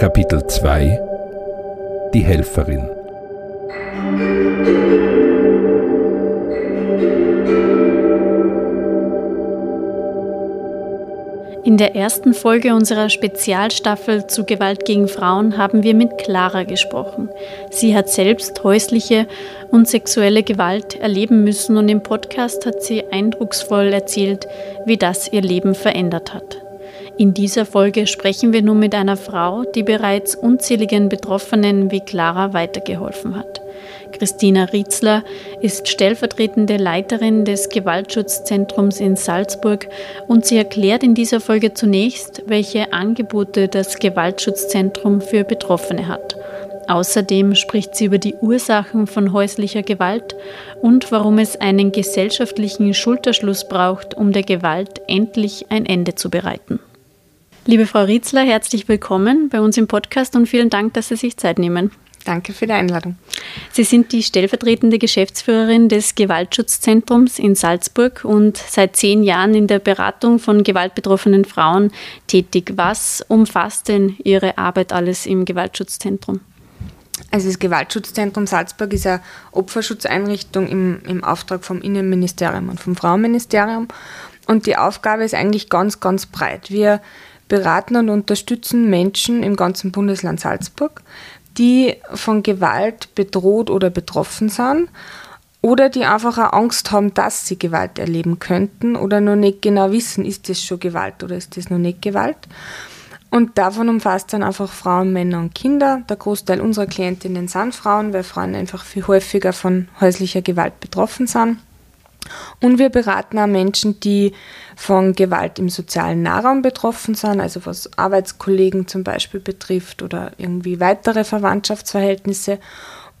Kapitel 2 Die Helferin In der ersten Folge unserer Spezialstaffel zu Gewalt gegen Frauen haben wir mit Clara gesprochen. Sie hat selbst häusliche und sexuelle Gewalt erleben müssen und im Podcast hat sie eindrucksvoll erzählt, wie das ihr Leben verändert hat. In dieser Folge sprechen wir nun mit einer Frau, die bereits unzähligen Betroffenen wie Clara weitergeholfen hat. Christina Rietzler ist stellvertretende Leiterin des Gewaltschutzzentrums in Salzburg und sie erklärt in dieser Folge zunächst, welche Angebote das Gewaltschutzzentrum für Betroffene hat. Außerdem spricht sie über die Ursachen von häuslicher Gewalt und warum es einen gesellschaftlichen Schulterschluss braucht, um der Gewalt endlich ein Ende zu bereiten. Liebe Frau Rietzler, herzlich willkommen bei uns im Podcast und vielen Dank, dass Sie sich Zeit nehmen. Danke für die Einladung. Sie sind die stellvertretende Geschäftsführerin des Gewaltschutzzentrums in Salzburg und seit zehn Jahren in der Beratung von gewaltbetroffenen Frauen tätig. Was umfasst denn Ihre Arbeit alles im Gewaltschutzzentrum? Also das Gewaltschutzzentrum Salzburg ist eine Opferschutzeinrichtung im, im Auftrag vom Innenministerium und vom Frauenministerium. Und die Aufgabe ist eigentlich ganz, ganz breit. Wir beraten und unterstützen Menschen im ganzen Bundesland Salzburg die von Gewalt bedroht oder betroffen sind oder die einfach auch Angst haben, dass sie Gewalt erleben könnten oder noch nicht genau wissen, ist das schon Gewalt oder ist das noch nicht Gewalt. Und davon umfasst dann einfach Frauen, Männer und Kinder. Der Großteil unserer Klientinnen sind Frauen, weil Frauen einfach viel häufiger von häuslicher Gewalt betroffen sind. Und wir beraten auch Menschen, die von Gewalt im sozialen Nahraum betroffen sind, also was Arbeitskollegen zum Beispiel betrifft oder irgendwie weitere Verwandtschaftsverhältnisse.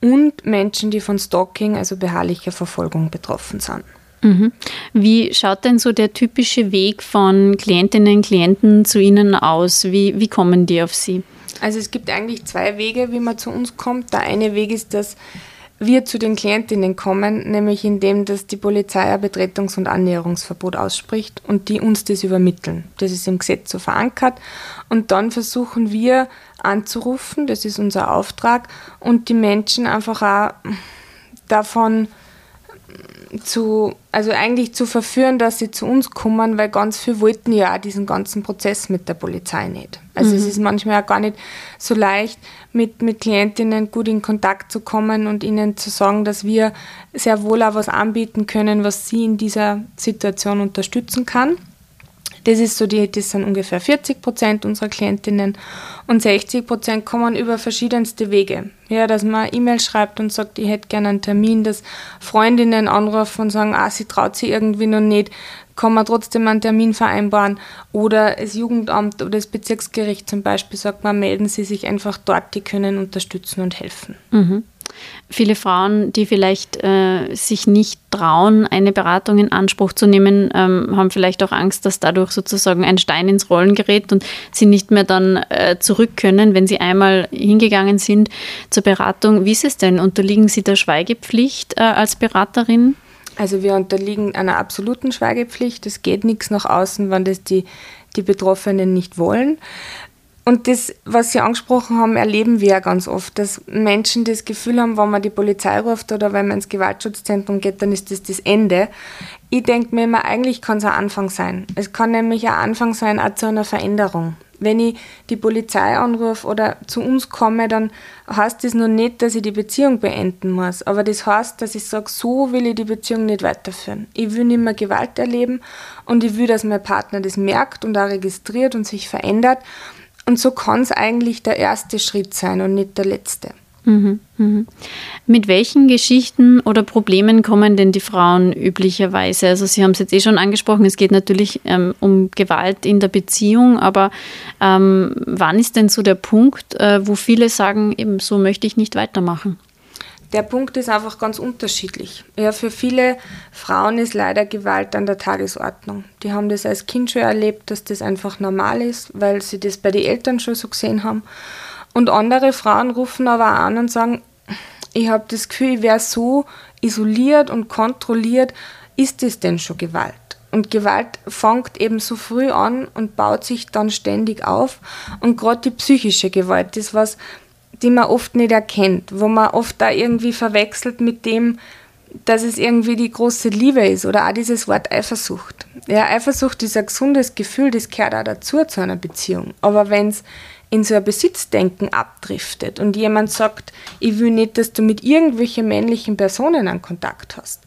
Und Menschen, die von Stalking, also beharrlicher Verfolgung betroffen sind. Mhm. Wie schaut denn so der typische Weg von Klientinnen und Klienten zu Ihnen aus? Wie, wie kommen die auf Sie? Also es gibt eigentlich zwei Wege, wie man zu uns kommt. Der eine Weg ist, dass wir zu den Klientinnen kommen, nämlich indem dass die Polizei ein Betretungs- und Annäherungsverbot ausspricht und die uns das übermitteln. Das ist im Gesetz so verankert. Und dann versuchen wir anzurufen, das ist unser Auftrag, und die Menschen einfach auch davon zu, also eigentlich zu verführen, dass sie zu uns kommen, weil ganz viele wollten ja auch diesen ganzen Prozess mit der Polizei nicht. Also mhm. es ist manchmal auch gar nicht so leicht, mit, mit Klientinnen gut in Kontakt zu kommen und ihnen zu sagen, dass wir sehr wohl auch was anbieten können, was sie in dieser Situation unterstützen kann. Das ist so die, das sind ungefähr 40 Prozent unserer Klientinnen und 60 Prozent kommen über verschiedenste Wege. Ja, dass man E-Mail schreibt und sagt, ich hätte gerne einen Termin, dass Freundinnen anrufen und sagen, ah, sie traut sich irgendwie noch nicht, kann man trotzdem einen Termin vereinbaren. Oder das Jugendamt oder das Bezirksgericht zum Beispiel sagt man, melden Sie sich einfach dort, die können unterstützen und helfen. Mhm. Viele Frauen, die vielleicht äh, sich nicht trauen, eine Beratung in Anspruch zu nehmen, ähm, haben vielleicht auch Angst, dass dadurch sozusagen ein Stein ins Rollen gerät und sie nicht mehr dann äh, zurück können, wenn sie einmal hingegangen sind zur Beratung. Wie ist es denn? Unterliegen Sie der Schweigepflicht äh, als Beraterin? Also wir unterliegen einer absoluten Schweigepflicht. Es geht nichts nach außen, wenn das die, die Betroffenen nicht wollen. Und das, was Sie angesprochen haben, erleben wir ja ganz oft, dass Menschen das Gefühl haben, wenn man die Polizei ruft oder wenn man ins Gewaltschutzzentrum geht, dann ist das das Ende. Ich denke mir immer, eigentlich kann es ein Anfang sein. Es kann nämlich ein Anfang sein auch zu einer Veränderung. Wenn ich die Polizei anrufe oder zu uns komme, dann heißt das noch nicht, dass ich die Beziehung beenden muss. Aber das heißt, dass ich sage, so will ich die Beziehung nicht weiterführen. Ich will nicht mehr Gewalt erleben und ich will, dass mein Partner das merkt und auch registriert und sich verändert. Und so kann es eigentlich der erste Schritt sein und nicht der letzte. Mhm, mhm. Mit welchen Geschichten oder Problemen kommen denn die Frauen üblicherweise? Also Sie haben es jetzt eh schon angesprochen, es geht natürlich ähm, um Gewalt in der Beziehung, aber ähm, wann ist denn so der Punkt, äh, wo viele sagen, eben so möchte ich nicht weitermachen? Der Punkt ist einfach ganz unterschiedlich. Ja, für viele Frauen ist leider Gewalt an der Tagesordnung. Die haben das als Kind schon erlebt, dass das einfach normal ist, weil sie das bei den Eltern schon so gesehen haben. Und andere Frauen rufen aber an und sagen, ich habe das Gefühl, ich wäre so isoliert und kontrolliert. Ist das denn schon Gewalt? Und Gewalt fängt eben so früh an und baut sich dann ständig auf. Und gerade die psychische Gewalt ist was, die man oft nicht erkennt, wo man oft da irgendwie verwechselt mit dem, dass es irgendwie die große Liebe ist oder auch dieses Wort Eifersucht. Ja, Eifersucht ist ein gesundes Gefühl, das gehört auch dazu zu einer Beziehung. Aber wenn es in so ein Besitzdenken abdriftet und jemand sagt, ich will nicht, dass du mit irgendwelchen männlichen Personen einen Kontakt hast,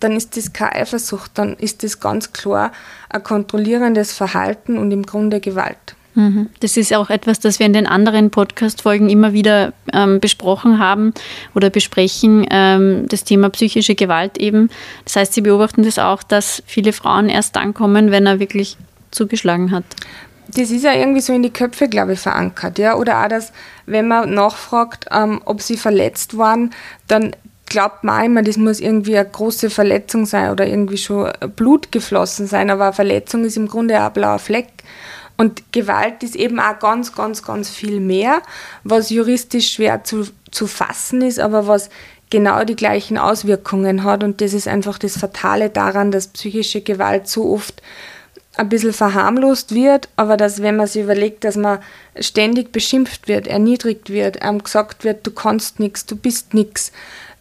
dann ist das keine Eifersucht, dann ist das ganz klar ein kontrollierendes Verhalten und im Grunde Gewalt. Mhm. Das ist auch etwas, das wir in den anderen Podcast-Folgen immer wieder ähm, besprochen haben oder besprechen, ähm, das Thema psychische Gewalt eben. Das heißt, Sie beobachten das auch, dass viele Frauen erst dann kommen, wenn er wirklich zugeschlagen hat. Das ist ja irgendwie so in die Köpfe, glaube ich, verankert. Ja? Oder auch, dass, wenn man nachfragt, ähm, ob sie verletzt waren, dann glaubt man immer, das muss irgendwie eine große Verletzung sein oder irgendwie schon Blut geflossen sein. Aber eine Verletzung ist im Grunde auch ein blauer Fleck. Und Gewalt ist eben auch ganz, ganz, ganz viel mehr, was juristisch schwer zu, zu fassen ist, aber was genau die gleichen Auswirkungen hat. Und das ist einfach das Fatale daran, dass psychische Gewalt so oft ein bisschen verharmlost wird, aber dass, wenn man sich überlegt, dass man ständig beschimpft wird, erniedrigt wird, einem gesagt wird, du kannst nichts, du bist nichts,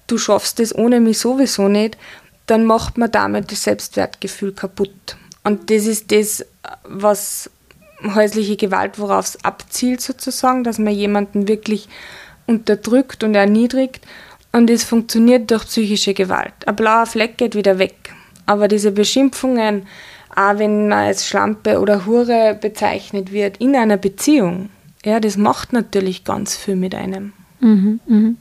du schaffst es ohne mich sowieso nicht, dann macht man damit das Selbstwertgefühl kaputt. Und das ist das, was häusliche Gewalt, worauf es abzielt sozusagen, dass man jemanden wirklich unterdrückt und erniedrigt. Und es funktioniert durch psychische Gewalt. Ein blauer Fleck geht wieder weg. Aber diese Beschimpfungen, auch wenn man als Schlampe oder Hure bezeichnet wird in einer Beziehung, ja, das macht natürlich ganz viel mit einem. Mhm, mhm.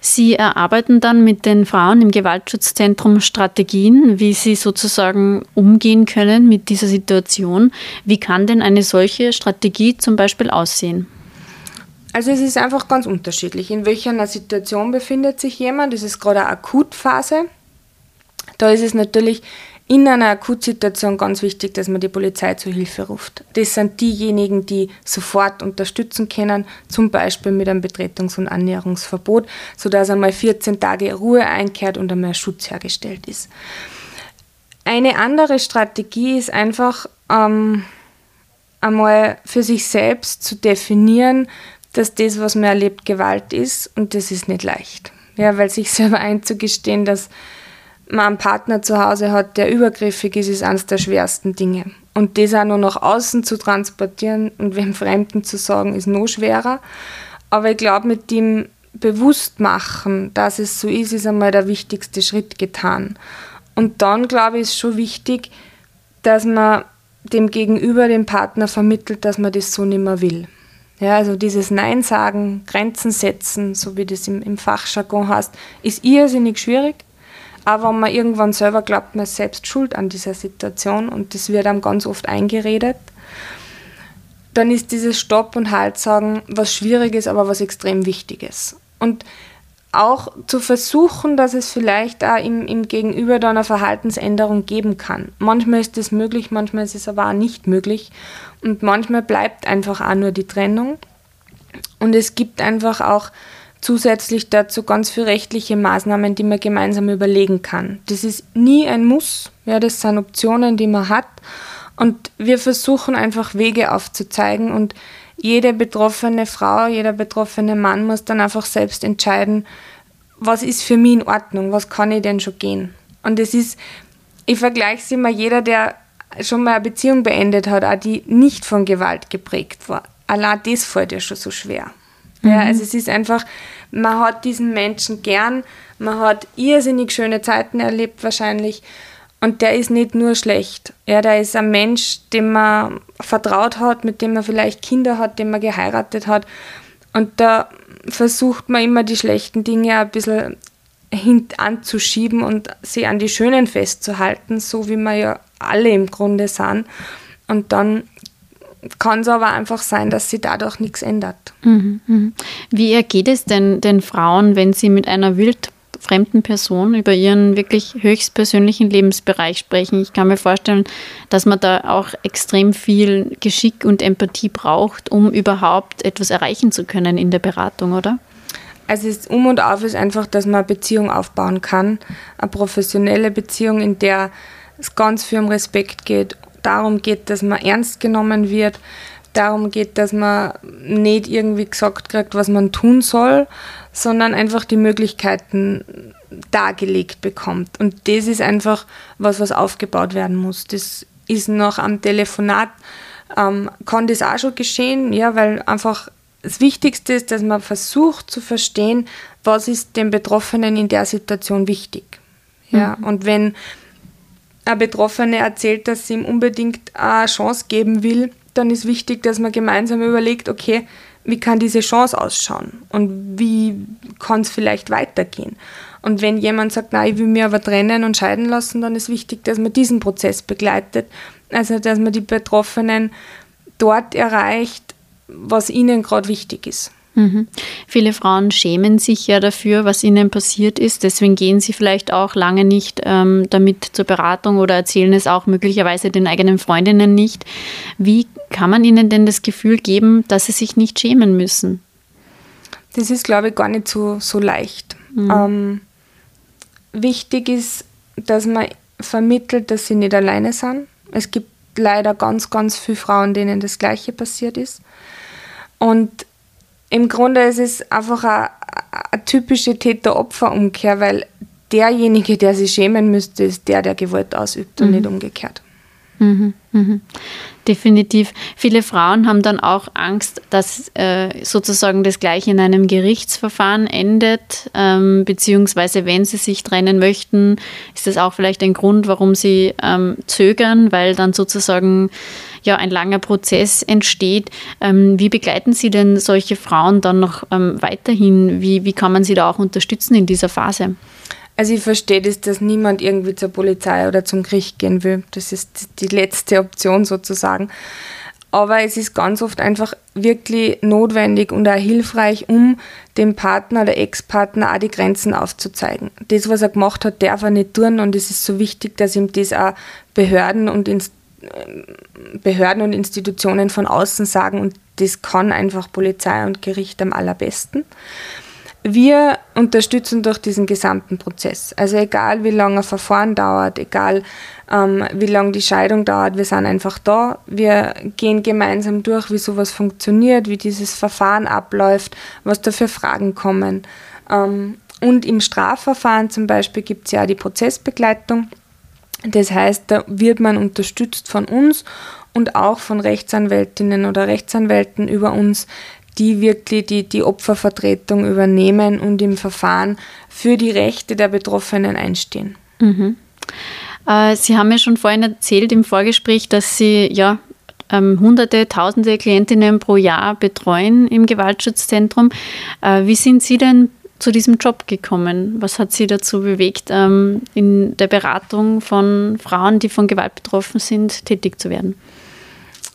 Sie erarbeiten dann mit den Frauen im Gewaltschutzzentrum Strategien, wie sie sozusagen umgehen können mit dieser Situation. Wie kann denn eine solche Strategie zum Beispiel aussehen? Also es ist einfach ganz unterschiedlich. In welcher Situation befindet sich jemand? Das ist gerade eine Akutphase. Da ist es natürlich in einer Akutsituation ganz wichtig, dass man die Polizei zur Hilfe ruft. Das sind diejenigen, die sofort unterstützen können, zum Beispiel mit einem Betretungs- und Annäherungsverbot, sodass einmal 14 Tage Ruhe einkehrt und einmal Schutz hergestellt ist. Eine andere Strategie ist einfach ähm, einmal für sich selbst zu definieren, dass das, was man erlebt, Gewalt ist und das ist nicht leicht. Ja, weil sich selber einzugestehen, dass man einen Partner zu Hause hat, der übergriffig ist, ist eines der schwersten Dinge. Und das auch nur nach außen zu transportieren und wem Fremden zu sagen, ist noch schwerer. Aber ich glaube, mit dem Bewusstmachen, dass es so ist, ist einmal der wichtigste Schritt getan. Und dann, glaube ich, ist schon wichtig, dass man dem Gegenüber, dem Partner vermittelt, dass man das so nicht mehr will. Ja, also dieses Nein sagen, Grenzen setzen, so wie das im, im Fachjargon heißt, ist irrsinnig schwierig. Aber wenn man irgendwann selber glaubt, man ist selbst schuld an dieser Situation und das wird einem ganz oft eingeredet, dann ist dieses Stopp und Halt sagen was Schwieriges, aber was extrem Wichtiges. Und auch zu versuchen, dass es vielleicht auch im, im Gegenüber da eine Verhaltensänderung geben kann. Manchmal ist das möglich, manchmal ist es aber auch nicht möglich. Und manchmal bleibt einfach auch nur die Trennung. Und es gibt einfach auch zusätzlich dazu ganz viele rechtliche Maßnahmen, die man gemeinsam überlegen kann. Das ist nie ein Muss, ja, das sind Optionen, die man hat. Und wir versuchen einfach Wege aufzuzeigen und jede betroffene Frau, jeder betroffene Mann muss dann einfach selbst entscheiden, was ist für mich in Ordnung, was kann ich denn schon gehen. Und es ist, ich vergleiche es immer, jeder, der schon mal eine Beziehung beendet hat, auch die nicht von Gewalt geprägt war. Allein das fällt ja schon so schwer. Mhm. Ja, also es ist einfach, man hat diesen Menschen gern, man hat irrsinnig schöne Zeiten erlebt wahrscheinlich und der ist nicht nur schlecht. Ja, der ist ein Mensch, dem man vertraut hat, mit dem man vielleicht Kinder hat, dem man geheiratet hat Und da versucht man immer die schlechten Dinge ein bisschen hint anzuschieben und sie an die schönen festzuhalten, so wie wir ja alle im Grunde sind. Und dann kann es aber einfach sein, dass sich dadurch nichts ändert. Mhm, mhm. Wie ergeht es denn den Frauen, wenn sie mit einer wildfremden Person über ihren wirklich höchstpersönlichen Lebensbereich sprechen? Ich kann mir vorstellen, dass man da auch extrem viel Geschick und Empathie braucht, um überhaupt etwas erreichen zu können in der Beratung, oder? Also das Um und Auf ist einfach, dass man eine Beziehung aufbauen kann, eine professionelle Beziehung, in der es ganz viel um Respekt geht darum geht, dass man ernst genommen wird, darum geht, dass man nicht irgendwie gesagt kriegt, was man tun soll, sondern einfach die Möglichkeiten dargelegt bekommt. Und das ist einfach was, was aufgebaut werden muss. Das ist noch am Telefonat, ähm, kann das auch schon geschehen, ja, weil einfach das Wichtigste ist, dass man versucht zu verstehen, was ist dem Betroffenen in der Situation wichtig. Ja, mhm. und wenn eine Betroffene erzählt, dass sie ihm unbedingt eine Chance geben will, dann ist wichtig, dass man gemeinsam überlegt, okay, wie kann diese Chance ausschauen und wie kann es vielleicht weitergehen. Und wenn jemand sagt, nein, ich will mich aber trennen und scheiden lassen, dann ist wichtig, dass man diesen Prozess begleitet. Also, dass man die Betroffenen dort erreicht, was ihnen gerade wichtig ist. Mhm. Viele Frauen schämen sich ja dafür, was ihnen passiert ist. Deswegen gehen sie vielleicht auch lange nicht ähm, damit zur Beratung oder erzählen es auch möglicherweise den eigenen Freundinnen nicht. Wie kann man ihnen denn das Gefühl geben, dass sie sich nicht schämen müssen? Das ist, glaube ich, gar nicht so, so leicht. Mhm. Ähm, wichtig ist, dass man vermittelt, dass sie nicht alleine sind. Es gibt leider ganz, ganz viele Frauen, denen das Gleiche passiert ist. Und im Grunde ist es einfach eine, eine typische Täter-Opfer-Umkehr, weil derjenige, der sich schämen müsste, ist der, der Gewalt ausübt und mhm. nicht umgekehrt. Mhm, mhm. Definitiv. Viele Frauen haben dann auch Angst, dass äh, sozusagen das gleich in einem Gerichtsverfahren endet, ähm, beziehungsweise wenn sie sich trennen möchten, ist das auch vielleicht ein Grund, warum sie ähm, zögern, weil dann sozusagen ja ein langer Prozess entsteht. Ähm, wie begleiten Sie denn solche Frauen dann noch ähm, weiterhin? Wie, wie kann man sie da auch unterstützen in dieser Phase? Also ich verstehe das, dass niemand irgendwie zur Polizei oder zum Gericht gehen will. Das ist die letzte Option sozusagen. Aber es ist ganz oft einfach wirklich notwendig und auch hilfreich, um dem Partner oder Ex-Partner auch die Grenzen aufzuzeigen. Das, was er gemacht hat, darf er nicht tun und es ist so wichtig, dass ihm das auch Behörden und Inst Behörden und Institutionen von außen sagen und das kann einfach Polizei und Gericht am allerbesten. Wir unterstützen durch diesen gesamten Prozess. Also egal wie lange ein Verfahren dauert, egal ähm, wie lange die Scheidung dauert, wir sind einfach da. Wir gehen gemeinsam durch, wie sowas funktioniert, wie dieses Verfahren abläuft, was da für Fragen kommen. Ähm, und im Strafverfahren zum Beispiel gibt es ja die Prozessbegleitung. Das heißt, da wird man unterstützt von uns und auch von Rechtsanwältinnen oder Rechtsanwälten über uns, die wirklich die, die Opfervertretung übernehmen und im Verfahren für die Rechte der Betroffenen einstehen. Mhm. Äh, Sie haben ja schon vorhin erzählt im Vorgespräch, dass Sie ja ähm, hunderte, tausende Klientinnen pro Jahr betreuen im Gewaltschutzzentrum. Äh, wie sind Sie denn zu diesem Job gekommen? Was hat Sie dazu bewegt, ähm, in der Beratung von Frauen, die von Gewalt betroffen sind, tätig zu werden?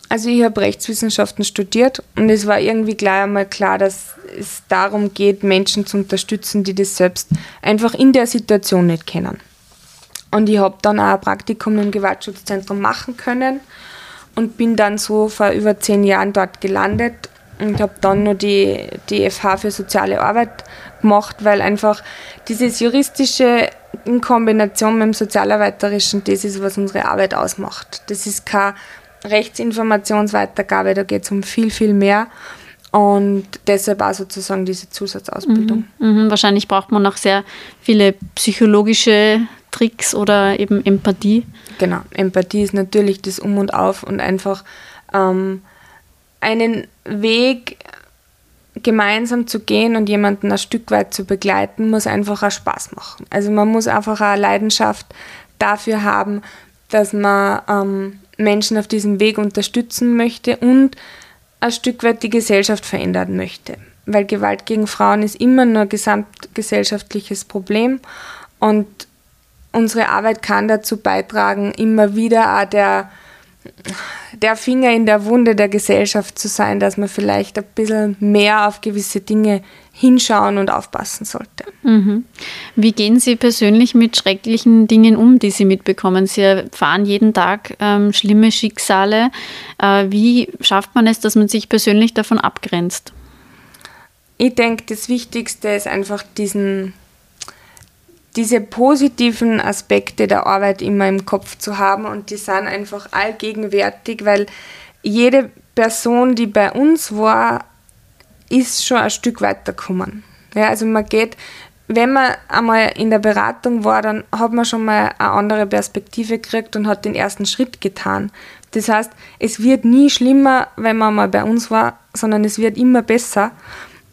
Also ich habe Rechtswissenschaften studiert und es war irgendwie gleich einmal klar, dass es darum geht, Menschen zu unterstützen, die das selbst einfach in der Situation nicht kennen. Und ich habe dann auch ein Praktikum im Gewaltschutzzentrum machen können und bin dann so vor über zehn Jahren dort gelandet und habe dann noch die, die FH für soziale Arbeit gemacht, weil einfach dieses juristische in Kombination mit dem sozialarbeiterischen, das ist, was unsere Arbeit ausmacht. Das ist keine Rechtsinformationsweitergabe, da geht es um viel, viel mehr. Und deshalb auch sozusagen diese Zusatzausbildung. Mhm, mhm. Wahrscheinlich braucht man auch sehr viele psychologische Tricks oder eben Empathie. Genau, Empathie ist natürlich das Um und Auf und einfach ähm, einen Weg gemeinsam zu gehen und jemanden ein Stück weit zu begleiten, muss einfach auch Spaß machen. Also man muss einfach eine Leidenschaft dafür haben, dass man ähm, Menschen auf diesem Weg unterstützen möchte und ein Stück weit die Gesellschaft verändern möchte. weil Gewalt gegen Frauen ist immer nur ein gesamtgesellschaftliches Problem und unsere Arbeit kann dazu beitragen, immer wieder auch der, der Finger in der Wunde der Gesellschaft zu sein, dass man vielleicht ein bisschen mehr auf gewisse Dinge hinschauen und aufpassen sollte. Mhm. Wie gehen Sie persönlich mit schrecklichen Dingen um, die Sie mitbekommen? Sie erfahren jeden Tag ähm, schlimme Schicksale. Äh, wie schafft man es, dass man sich persönlich davon abgrenzt? Ich denke, das Wichtigste ist einfach diesen, diese positiven Aspekte der Arbeit immer im Kopf zu haben und die sind einfach allgegenwärtig, weil jede Person, die bei uns war, ist schon ein Stück weitergekommen. Ja, also man geht, wenn man einmal in der Beratung war, dann hat man schon mal eine andere Perspektive gekriegt und hat den ersten Schritt getan. Das heißt, es wird nie schlimmer, wenn man mal bei uns war, sondern es wird immer besser.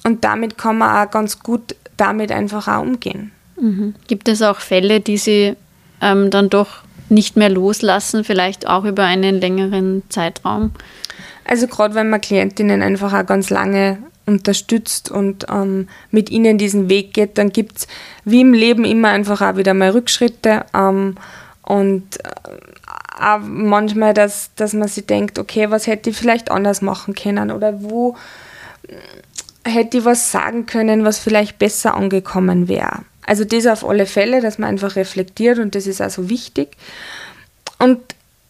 Und damit kann man auch ganz gut damit einfach auch umgehen. Mhm. Gibt es auch Fälle, die Sie ähm, dann doch nicht mehr loslassen, vielleicht auch über einen längeren Zeitraum? Also gerade wenn man Klientinnen einfach auch ganz lange unterstützt und ähm, mit ihnen diesen Weg geht, dann gibt es wie im Leben immer einfach auch wieder mal Rückschritte ähm, und äh, auch manchmal, dass, dass man sich denkt, okay, was hätte ich vielleicht anders machen können oder wo äh, hätte ich was sagen können, was vielleicht besser angekommen wäre. Also das auf alle Fälle, dass man einfach reflektiert und das ist also wichtig. Und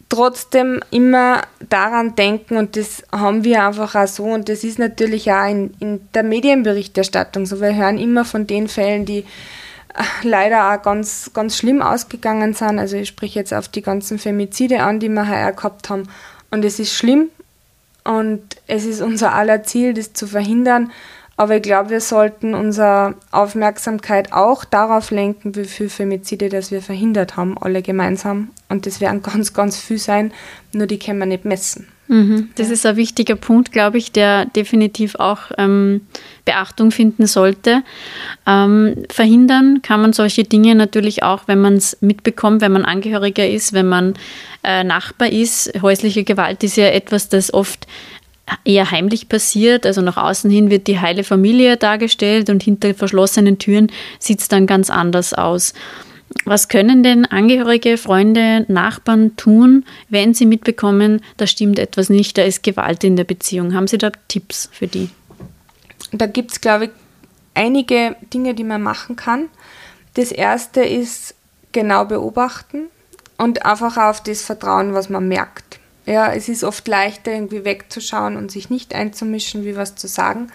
trotzdem immer daran denken und das haben wir einfach auch so und das ist natürlich auch in, in der Medienberichterstattung so. Wir hören immer von den Fällen, die äh, leider auch ganz, ganz schlimm ausgegangen sind. Also ich spreche jetzt auf die ganzen Femizide an, die wir heuer gehabt haben und es ist schlimm und es ist unser aller Ziel, das zu verhindern. Aber ich glaube, wir sollten unsere Aufmerksamkeit auch darauf lenken, wie viele Femizide das wir verhindert haben, alle gemeinsam. Und das werden ganz, ganz viel sein, nur die können wir nicht messen. Mhm. Das ja. ist ein wichtiger Punkt, glaube ich, der definitiv auch ähm, Beachtung finden sollte. Ähm, verhindern kann man solche Dinge natürlich auch, wenn man es mitbekommt, wenn man Angehöriger ist, wenn man äh, Nachbar ist. Häusliche Gewalt ist ja etwas, das oft eher heimlich passiert. Also nach außen hin wird die heile Familie dargestellt und hinter verschlossenen Türen sieht es dann ganz anders aus. Was können denn Angehörige, Freunde, Nachbarn tun, wenn sie mitbekommen, da stimmt etwas nicht, da ist Gewalt in der Beziehung? Haben Sie da Tipps für die? Da gibt es, glaube ich, einige Dinge, die man machen kann. Das erste ist genau beobachten und einfach auf das Vertrauen, was man merkt. Ja, es ist oft leichter, irgendwie wegzuschauen und sich nicht einzumischen, wie was zu sagen.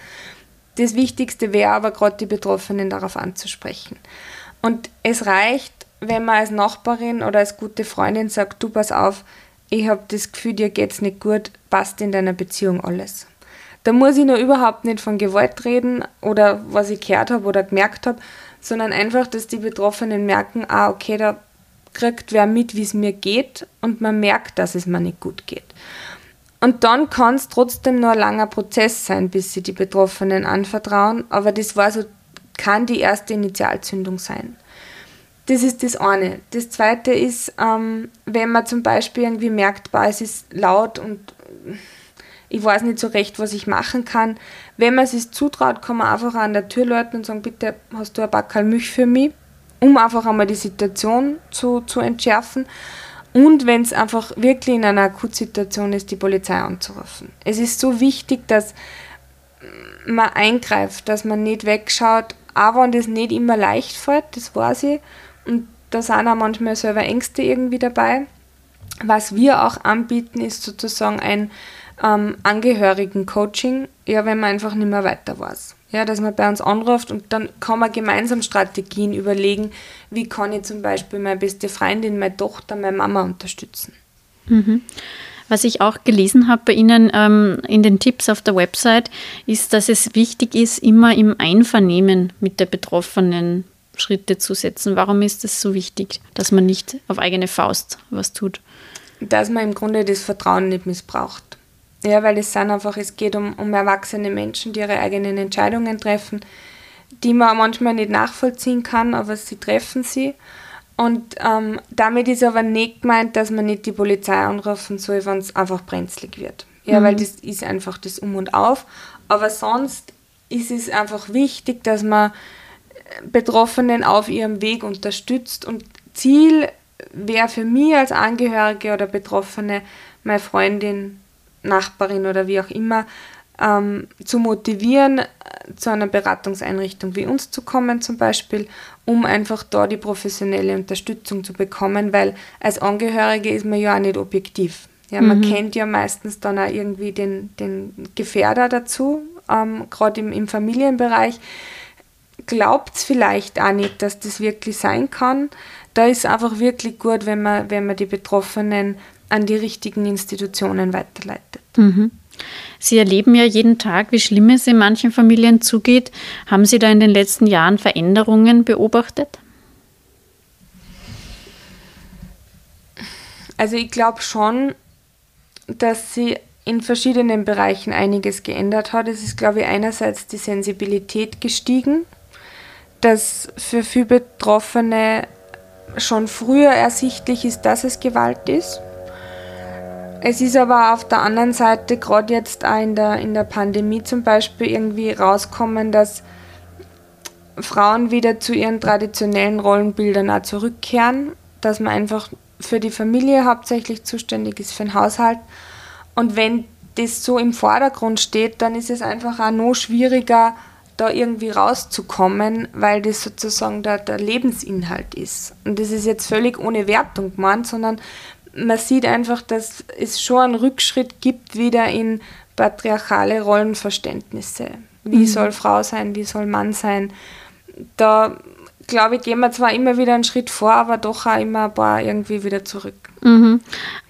Das Wichtigste wäre aber gerade die Betroffenen darauf anzusprechen. Und es reicht, wenn man als Nachbarin oder als gute Freundin sagt, du pass auf, ich habe das Gefühl, dir geht's nicht gut, passt in deiner Beziehung alles. Da muss ich nur überhaupt nicht von Gewalt reden oder was ich gehört habe oder gemerkt habe, sondern einfach, dass die Betroffenen merken, ah, okay, da kriegt wer mit, wie es mir geht und man merkt, dass es mir nicht gut geht. Und dann kann es trotzdem nur ein langer Prozess sein, bis sie die Betroffenen anvertrauen, aber das war so, kann die erste Initialzündung sein. Das ist das eine. Das zweite ist, ähm, wenn man zum Beispiel irgendwie merkt, bah, es ist laut und ich weiß nicht so recht, was ich machen kann. Wenn man es sich zutraut, kann man einfach an der Tür läuten und sagen, bitte hast du ein Backel Milch für mich? Um einfach einmal die Situation zu, zu entschärfen. Und wenn es einfach wirklich in einer Akutsituation ist, die Polizei anzurufen. Es ist so wichtig, dass man eingreift, dass man nicht wegschaut, aber wenn das nicht immer leicht fällt, das weiß ich. Und da sind auch manchmal selber Ängste irgendwie dabei. Was wir auch anbieten, ist sozusagen ein ähm, Angehörigen-Coaching, ja, wenn man einfach nicht mehr weiter weiß. Ja, dass man bei uns anruft und dann kann man gemeinsam Strategien überlegen, wie kann ich zum Beispiel meine beste Freundin, meine Tochter, meine Mama unterstützen. Mhm. Was ich auch gelesen habe bei Ihnen ähm, in den Tipps auf der Website, ist, dass es wichtig ist, immer im Einvernehmen mit der Betroffenen Schritte zu setzen. Warum ist es so wichtig, dass man nicht auf eigene Faust was tut? Dass man im Grunde das Vertrauen nicht missbraucht. Ja, weil es sind einfach, es geht um, um erwachsene Menschen, die ihre eigenen Entscheidungen treffen, die man manchmal nicht nachvollziehen kann, aber sie treffen sie. Und ähm, damit ist aber nicht gemeint, dass man nicht die Polizei anrufen soll, wenn es einfach brenzlig wird. Ja, mhm. weil das ist einfach das Um und Auf. Aber sonst ist es einfach wichtig, dass man Betroffenen auf ihrem Weg unterstützt. Und Ziel wäre für mich als Angehörige oder Betroffene, meine Freundin, Nachbarin oder wie auch immer, ähm, zu motivieren, äh, zu einer Beratungseinrichtung wie uns zu kommen zum Beispiel, um einfach da die professionelle Unterstützung zu bekommen, weil als Angehörige ist man ja auch nicht objektiv. Ja, man mhm. kennt ja meistens dann auch irgendwie den, den Gefährder dazu, ähm, gerade im, im Familienbereich. Glaubt es vielleicht auch nicht, dass das wirklich sein kann. Da ist es einfach wirklich gut, wenn man, wenn man die Betroffenen an die richtigen Institutionen weiterleitet. Mhm. Sie erleben ja jeden Tag, wie schlimm es in manchen Familien zugeht. Haben Sie da in den letzten Jahren Veränderungen beobachtet? Also ich glaube schon, dass sie in verschiedenen Bereichen einiges geändert hat. Es ist, glaube ich, einerseits die Sensibilität gestiegen, dass für viele Betroffene schon früher ersichtlich ist, dass es Gewalt ist. Es ist aber auf der anderen Seite, gerade jetzt auch in der, in der Pandemie zum Beispiel, irgendwie rauskommen, dass Frauen wieder zu ihren traditionellen Rollenbildern auch zurückkehren, dass man einfach für die Familie hauptsächlich zuständig ist, für den Haushalt. Und wenn das so im Vordergrund steht, dann ist es einfach auch noch schwieriger, da irgendwie rauszukommen, weil das sozusagen der, der Lebensinhalt ist. Und das ist jetzt völlig ohne Wertung gemeint, sondern man sieht einfach, dass es schon einen Rückschritt gibt wieder in patriarchale Rollenverständnisse. Wie mhm. soll Frau sein, wie soll Mann sein? Da glaube ich, gehen wir zwar immer wieder einen Schritt vor, aber doch auch immer ein paar irgendwie wieder zurück. Mhm.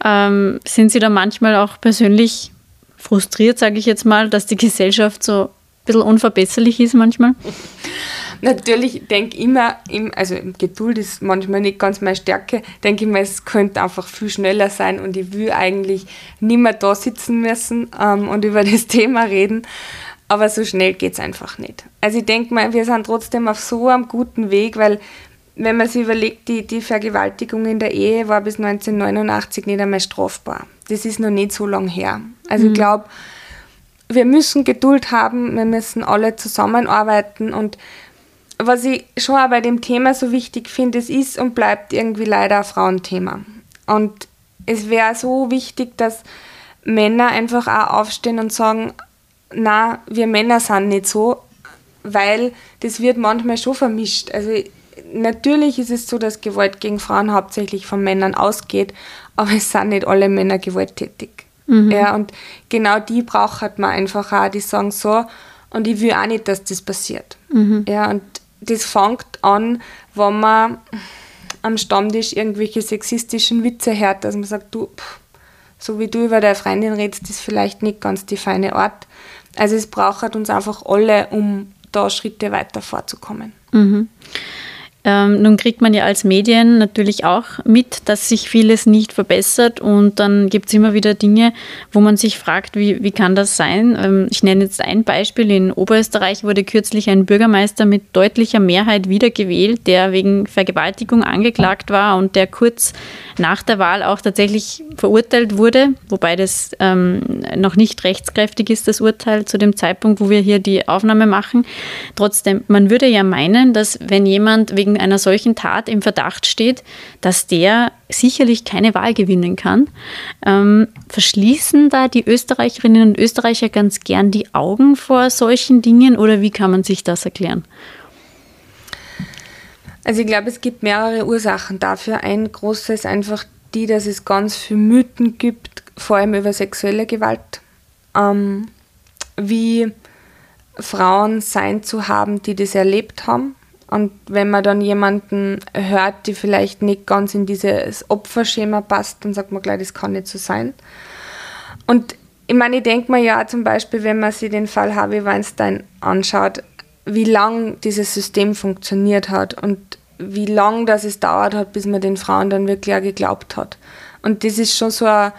Ähm, sind Sie da manchmal auch persönlich frustriert, sage ich jetzt mal, dass die Gesellschaft so bisschen unverbesserlich ist manchmal? Natürlich denke ich immer, also Geduld ist manchmal nicht ganz meine Stärke, denke ich mir, es könnte einfach viel schneller sein und ich will eigentlich nicht mehr da sitzen müssen ähm, und über das Thema reden. Aber so schnell geht es einfach nicht. Also ich denke mal, wir sind trotzdem auf so einem guten Weg, weil wenn man sich überlegt, die, die Vergewaltigung in der Ehe war bis 1989 nicht einmal strafbar. Das ist noch nicht so lange her. Also mhm. ich glaube, wir müssen Geduld haben, wir müssen alle zusammenarbeiten und was ich schon auch bei dem Thema so wichtig finde, es ist und bleibt irgendwie leider ein Frauenthema. Und es wäre so wichtig, dass Männer einfach auch aufstehen und sagen, na, wir Männer sind nicht so, weil das wird manchmal schon vermischt. Also natürlich ist es so, dass Gewalt gegen Frauen hauptsächlich von Männern ausgeht, aber es sind nicht alle Männer gewalttätig. Mhm. Ja, und genau die braucht man einfach auch, die sagen so, und ich will auch nicht, dass das passiert. Mhm. Ja, und das fängt an, wenn man am Stammtisch irgendwelche sexistischen Witze hört, dass man sagt, du, pff, so wie du über deine Freundin redest, ist vielleicht nicht ganz die feine Art. Also es braucht uns einfach alle, um da Schritte weiter vorzukommen. Mhm. Ähm, nun kriegt man ja als Medien natürlich auch mit, dass sich vieles nicht verbessert und dann gibt es immer wieder Dinge, wo man sich fragt, wie, wie kann das sein? Ähm, ich nenne jetzt ein Beispiel. In Oberösterreich wurde kürzlich ein Bürgermeister mit deutlicher Mehrheit wiedergewählt, der wegen Vergewaltigung angeklagt war und der kurz nach der Wahl auch tatsächlich verurteilt wurde, wobei das ähm, noch nicht rechtskräftig ist, das Urteil zu dem Zeitpunkt, wo wir hier die Aufnahme machen. Trotzdem, man würde ja meinen, dass wenn jemand wegen einer solchen Tat im Verdacht steht, dass der sicherlich keine Wahl gewinnen kann. Ähm, verschließen da die Österreicherinnen und Österreicher ganz gern die Augen vor solchen Dingen oder wie kann man sich das erklären? Also ich glaube, es gibt mehrere Ursachen dafür. Ein großes einfach die, dass es ganz viele Mythen gibt, vor allem über sexuelle Gewalt. Ähm, wie Frauen sein zu haben, die das erlebt haben. Und wenn man dann jemanden hört, die vielleicht nicht ganz in dieses Opferschema passt, dann sagt man gleich, das kann nicht so sein. Und ich meine, ich denke mir ja zum Beispiel, wenn man sich den Fall Harvey Weinstein anschaut, wie lang dieses System funktioniert hat und wie lang das es dauert hat, bis man den Frauen dann wirklich auch geglaubt hat. Und das ist schon so eine,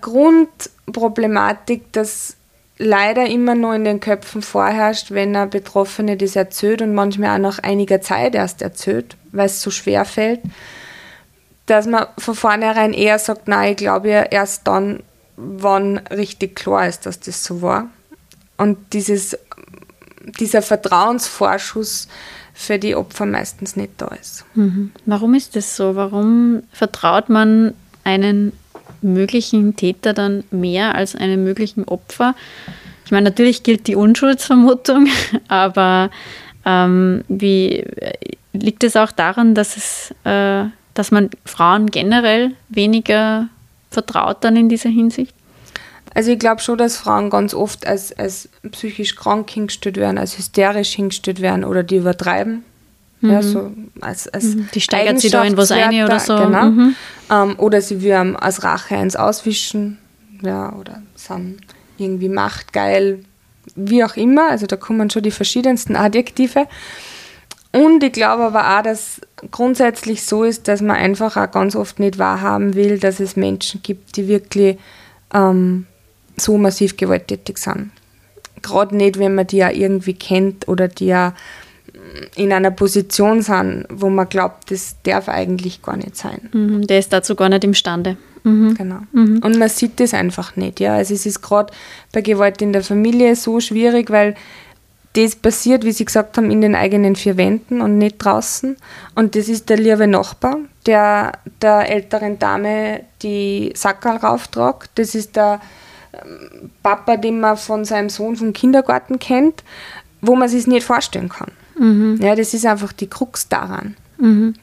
Grundproblematik, dass leider immer nur in den Köpfen vorherrscht, wenn eine Betroffene das erzählt und manchmal auch nach einiger Zeit erst erzählt, weil es so schwer fällt, dass man von vornherein eher sagt, nein, ich glaube ja erst dann, wann richtig klar ist, dass das so war. Und dieses dieser Vertrauensvorschuss für die Opfer meistens nicht da ist. Mhm. Warum ist das so? Warum vertraut man einen möglichen Täter dann mehr als einem möglichen Opfer? Ich meine, natürlich gilt die Unschuldsvermutung, aber ähm, wie liegt es auch daran, dass es, äh, dass man Frauen generell weniger vertraut dann in dieser Hinsicht? Also ich glaube schon, dass Frauen ganz oft als, als psychisch krank hingestellt werden, als hysterisch hingestellt werden oder die übertreiben. Mhm. Ja, so als, als mhm. die steigert sich da in was ein oder so. Genau. Mhm. Ähm, oder sie will als Rache eins auswischen. Ja, oder sind irgendwie machtgeil, wie auch immer. Also da kommen schon die verschiedensten Adjektive. Und ich glaube aber auch, dass grundsätzlich so ist, dass man einfach auch ganz oft nicht wahrhaben will, dass es Menschen gibt, die wirklich ähm, so massiv gewalttätig sind. Gerade nicht, wenn man die ja irgendwie kennt oder die ja in einer Position sind, wo man glaubt, das darf eigentlich gar nicht sein. Mhm, der ist dazu gar nicht imstande. Mhm. Genau. Mhm. Und man sieht das einfach nicht. Ja? Also es ist gerade bei Gewalt in der Familie so schwierig, weil das passiert, wie Sie gesagt haben, in den eigenen vier Wänden und nicht draußen. Und das ist der liebe Nachbar, der der älteren Dame die Sackerl rauftragt. Das ist der Papa, den man von seinem Sohn vom Kindergarten kennt, wo man sich nicht vorstellen kann. Mhm. Ja, das ist einfach die Krux daran. Mhm.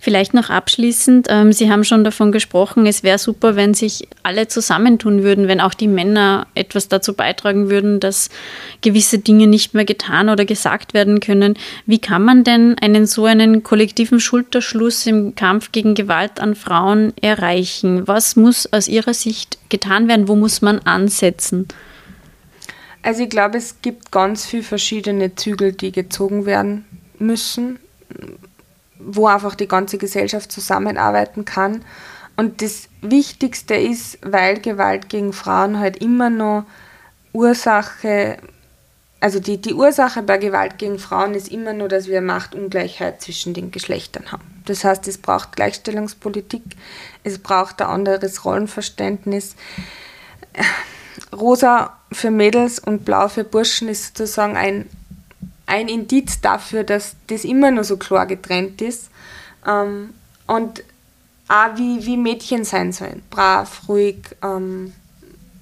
Vielleicht noch abschließend, ähm, Sie haben schon davon gesprochen, es wäre super, wenn sich alle zusammentun würden, wenn auch die Männer etwas dazu beitragen würden, dass gewisse Dinge nicht mehr getan oder gesagt werden können. Wie kann man denn einen so einen kollektiven Schulterschluss im Kampf gegen Gewalt an Frauen erreichen? Was muss aus Ihrer Sicht getan werden? Wo muss man ansetzen? Also ich glaube, es gibt ganz viele verschiedene Zügel, die gezogen werden müssen wo einfach die ganze Gesellschaft zusammenarbeiten kann. Und das Wichtigste ist, weil Gewalt gegen Frauen halt immer noch Ursache, also die, die Ursache bei Gewalt gegen Frauen ist immer nur, dass wir Machtungleichheit zwischen den Geschlechtern haben. Das heißt, es braucht Gleichstellungspolitik, es braucht ein anderes Rollenverständnis. Rosa für Mädels und blau für Burschen ist sozusagen ein ein Indiz dafür, dass das immer nur so klar getrennt ist. Ähm, und auch wie, wie Mädchen sein sollen. Brav, ruhig, ähm,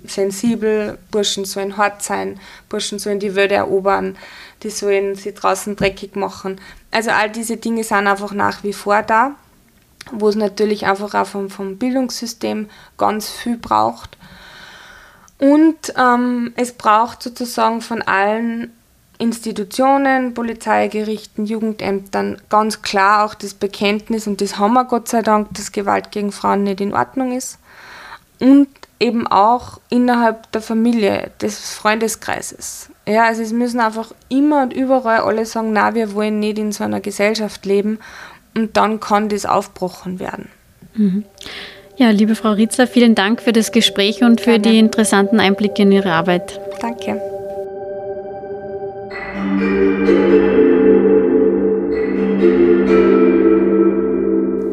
sensibel, Burschen sollen hart sein, Burschen sollen die Welt erobern, die sollen sie draußen dreckig machen. Also all diese Dinge sind einfach nach wie vor da, wo es natürlich einfach auch vom, vom Bildungssystem ganz viel braucht. Und ähm, es braucht sozusagen von allen Institutionen, Polizeigerichten, Jugendämtern ganz klar auch das Bekenntnis, und das haben wir Gott sei Dank, dass Gewalt gegen Frauen nicht in Ordnung ist. Und eben auch innerhalb der Familie, des Freundeskreises. Ja, also es müssen einfach immer und überall alle sagen, na, wir wollen nicht in so einer Gesellschaft leben und dann kann das aufbrochen werden. Mhm. Ja, liebe Frau Ritzler, vielen Dank für das Gespräch und für Gerne. die interessanten Einblicke in Ihre Arbeit. Danke. Thank you.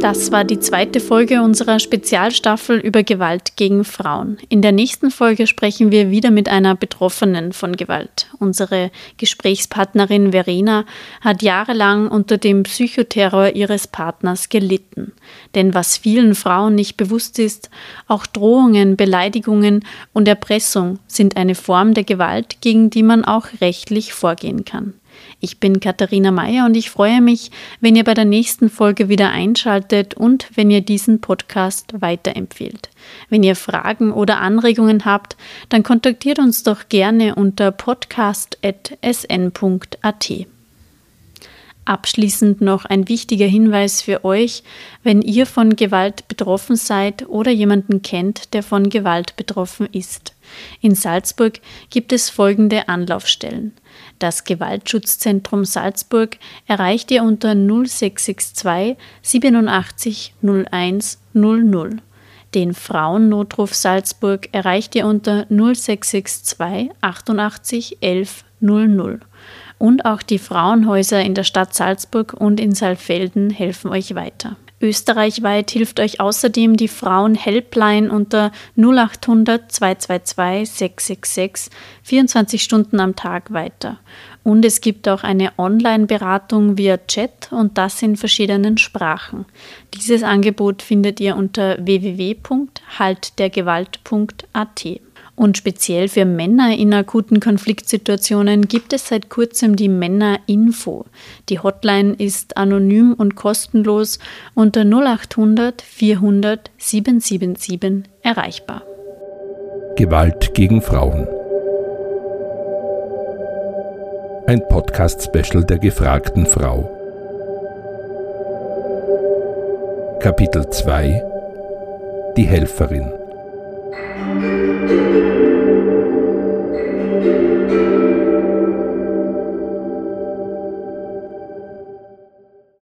Das war die zweite Folge unserer Spezialstaffel über Gewalt gegen Frauen. In der nächsten Folge sprechen wir wieder mit einer Betroffenen von Gewalt. Unsere Gesprächspartnerin Verena hat jahrelang unter dem Psychoterror ihres Partners gelitten. Denn was vielen Frauen nicht bewusst ist, auch Drohungen, Beleidigungen und Erpressung sind eine Form der Gewalt, gegen die man auch rechtlich vorgehen kann. Ich bin Katharina Mayer und ich freue mich, wenn ihr bei der nächsten Folge wieder einschaltet und wenn ihr diesen Podcast weiterempfehlt. Wenn ihr Fragen oder Anregungen habt, dann kontaktiert uns doch gerne unter podcast.sn.at. Abschließend noch ein wichtiger Hinweis für euch, wenn ihr von Gewalt betroffen seid oder jemanden kennt, der von Gewalt betroffen ist. In Salzburg gibt es folgende Anlaufstellen. Das Gewaltschutzzentrum Salzburg erreicht ihr unter 0662 87 01 00. Den Frauennotruf Salzburg erreicht ihr unter 0662 88 11 00. Und auch die Frauenhäuser in der Stadt Salzburg und in Saalfelden helfen euch weiter. Österreichweit hilft euch außerdem die Frauen-Helpline unter 0800 222 666 24 Stunden am Tag weiter. Und es gibt auch eine Online-Beratung via Chat und das in verschiedenen Sprachen. Dieses Angebot findet ihr unter www.haltdergewalt.at. Und speziell für Männer in akuten Konfliktsituationen gibt es seit kurzem die Männer-Info. Die Hotline ist anonym und kostenlos unter 0800 400 777 erreichbar. Gewalt gegen Frauen. Ein Podcast-Special der gefragten Frau. Kapitel 2 Die Helferin. Thank you.